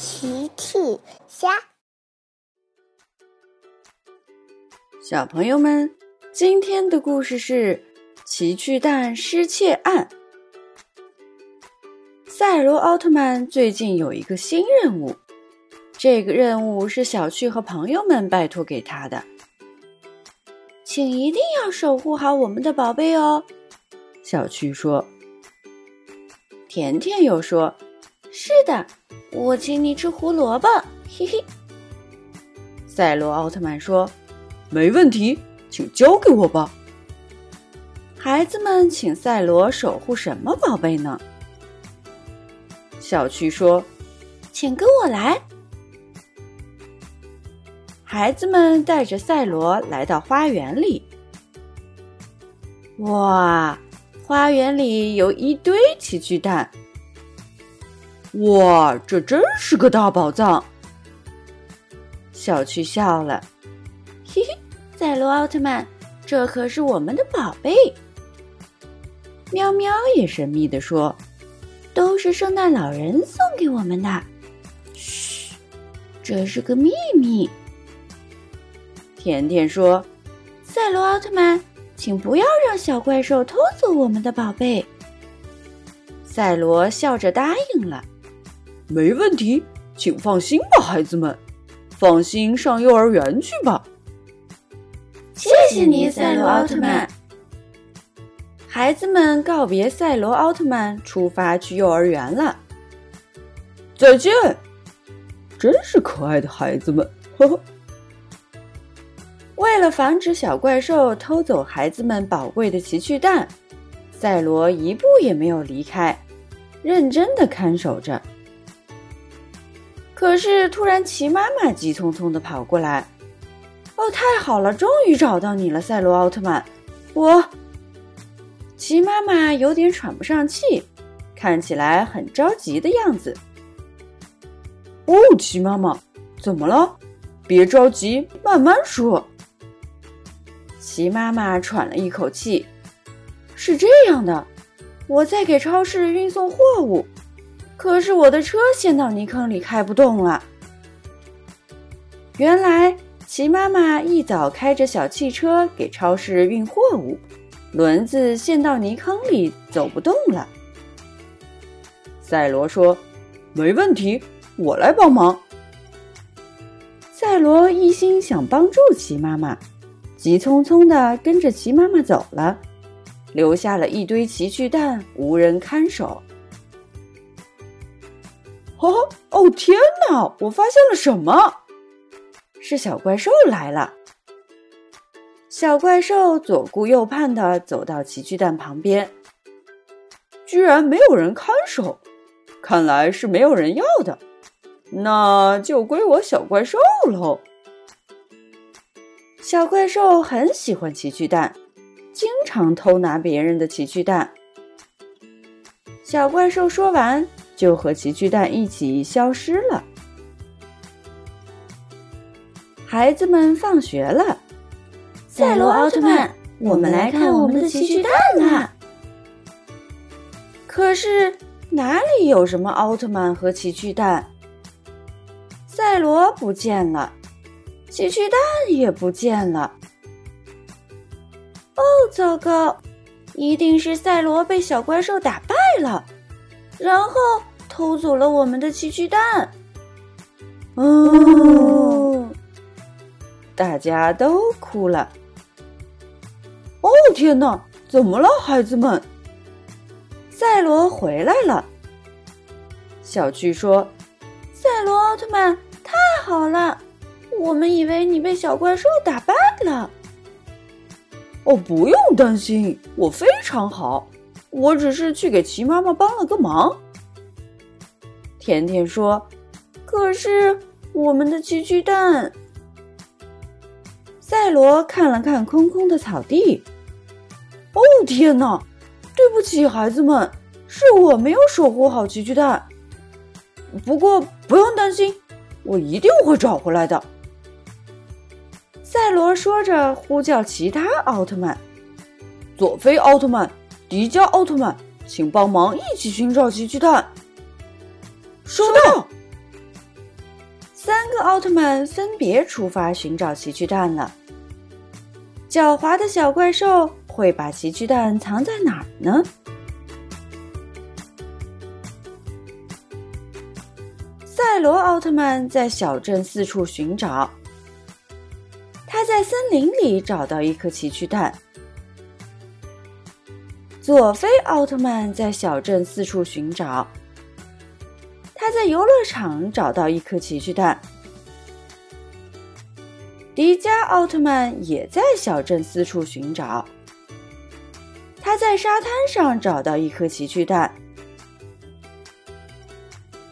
奇趣虾，小朋友们，今天的故事是《奇趣蛋失窃案》。赛罗奥特曼最近有一个新任务，这个任务是小趣和朋友们拜托给他的，请一定要守护好我们的宝贝哦。小趣说。甜甜又说：“是的。”我请你吃胡萝卜，嘿嘿。赛罗奥特曼说：“没问题，请交给我吧。”孩子们请赛罗守护什么宝贝呢？小趣说：“请跟我来。”孩子们带着赛罗来到花园里。哇，花园里有一堆奇趣蛋。哇，这真是个大宝藏！小趣笑了，嘿嘿，赛罗奥特曼，这可是我们的宝贝。喵喵也神秘的说：“都是圣诞老人送给我们的。”嘘，这是个秘密。甜甜说：“赛罗奥特曼，请不要让小怪兽偷走我们的宝贝。”赛罗笑着答应了。没问题，请放心吧，孩子们，放心上幼儿园去吧。谢谢你，赛罗奥特曼。孩子们告别赛罗奥特曼，出发去幼儿园了。再见，真是可爱的孩子们。呵呵。为了防止小怪兽偷走孩子们宝贵的奇趣蛋，赛罗一步也没有离开，认真的看守着。可是，突然，齐妈妈急匆匆地跑过来。“哦，太好了，终于找到你了，赛罗奥特曼！”我，齐妈妈有点喘不上气，看起来很着急的样子。“哦，齐妈妈，怎么了？别着急，慢慢说。”齐妈妈喘了一口气。“是这样的，我在给超市运送货物。”可是我的车陷到泥坑里，开不动了。原来齐妈妈一早开着小汽车给超市运货物，轮子陷到泥坑里，走不动了。赛罗说：“没问题，我来帮忙。”赛罗一心想帮助齐妈妈，急匆匆的跟着齐妈妈走了，留下了一堆奇趣蛋，无人看守。哦哦天哪！我发现了什么？是小怪兽来了。小怪兽左顾右盼的走到奇趣蛋旁边，居然没有人看守，看来是没有人要的，那就归我小怪兽喽。小怪兽很喜欢奇趣蛋，经常偷拿别人的奇趣蛋。小怪兽说完。就和奇趣蛋一起消失了。孩子们放学了，赛罗奥特曼，我们来看我们的奇趣蛋啦！可是哪里有什么奥特曼和奇趣蛋？赛罗不见了，奇趣蛋也不见了。哦，糟糕！一定是赛罗被小怪兽打败了，然后。偷走了我们的奇趣蛋，哦，大家都哭了。哦天哪，怎么了，孩子们？赛罗回来了。小趣说：“赛罗奥特曼，太好了！我们以为你被小怪兽打败了。”哦，不用担心，我非常好，我只是去给齐妈妈帮了个忙。甜甜说：“可是我们的奇趣蛋。”赛罗看了看空空的草地，“哦天哪！对不起，孩子们，是我没有守护好奇趣蛋。不过不用担心，我一定会找回来的。”赛罗说着，呼叫其他奥特曼：“佐菲奥特曼、迪迦奥特曼，请帮忙一起寻找奇趣蛋。”收到。三个奥特曼分别出发寻找奇趣蛋了。狡猾的小怪兽会把奇趣蛋藏在哪儿呢？赛罗奥特曼在小镇四处寻找，他在森林里找到一颗奇趣蛋。佐菲奥特曼在小镇四处寻找，他在游乐场找到一颗奇趣蛋。迪迦奥特曼也在小镇四处寻找，他在沙滩上找到一颗奇趣蛋。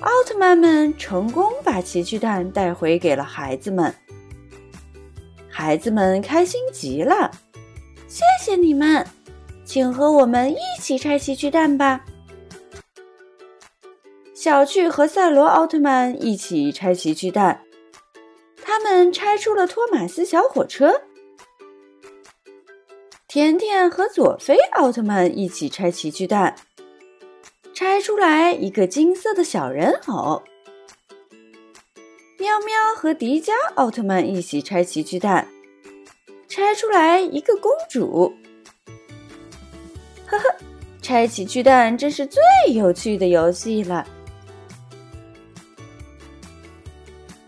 奥特曼们成功把奇趣蛋带回给了孩子们，孩子们开心极了，谢谢你们。请和我们一起拆奇趣蛋吧！小趣和赛罗奥特曼一起拆奇趣蛋，他们拆出了托马斯小火车。甜甜和佐菲奥特曼一起拆奇趣蛋，拆出来一个金色的小人偶。喵喵和迪迦奥特曼一起拆奇趣蛋，拆出来一个公主。呵呵，拆奇趣蛋真是最有趣的游戏了。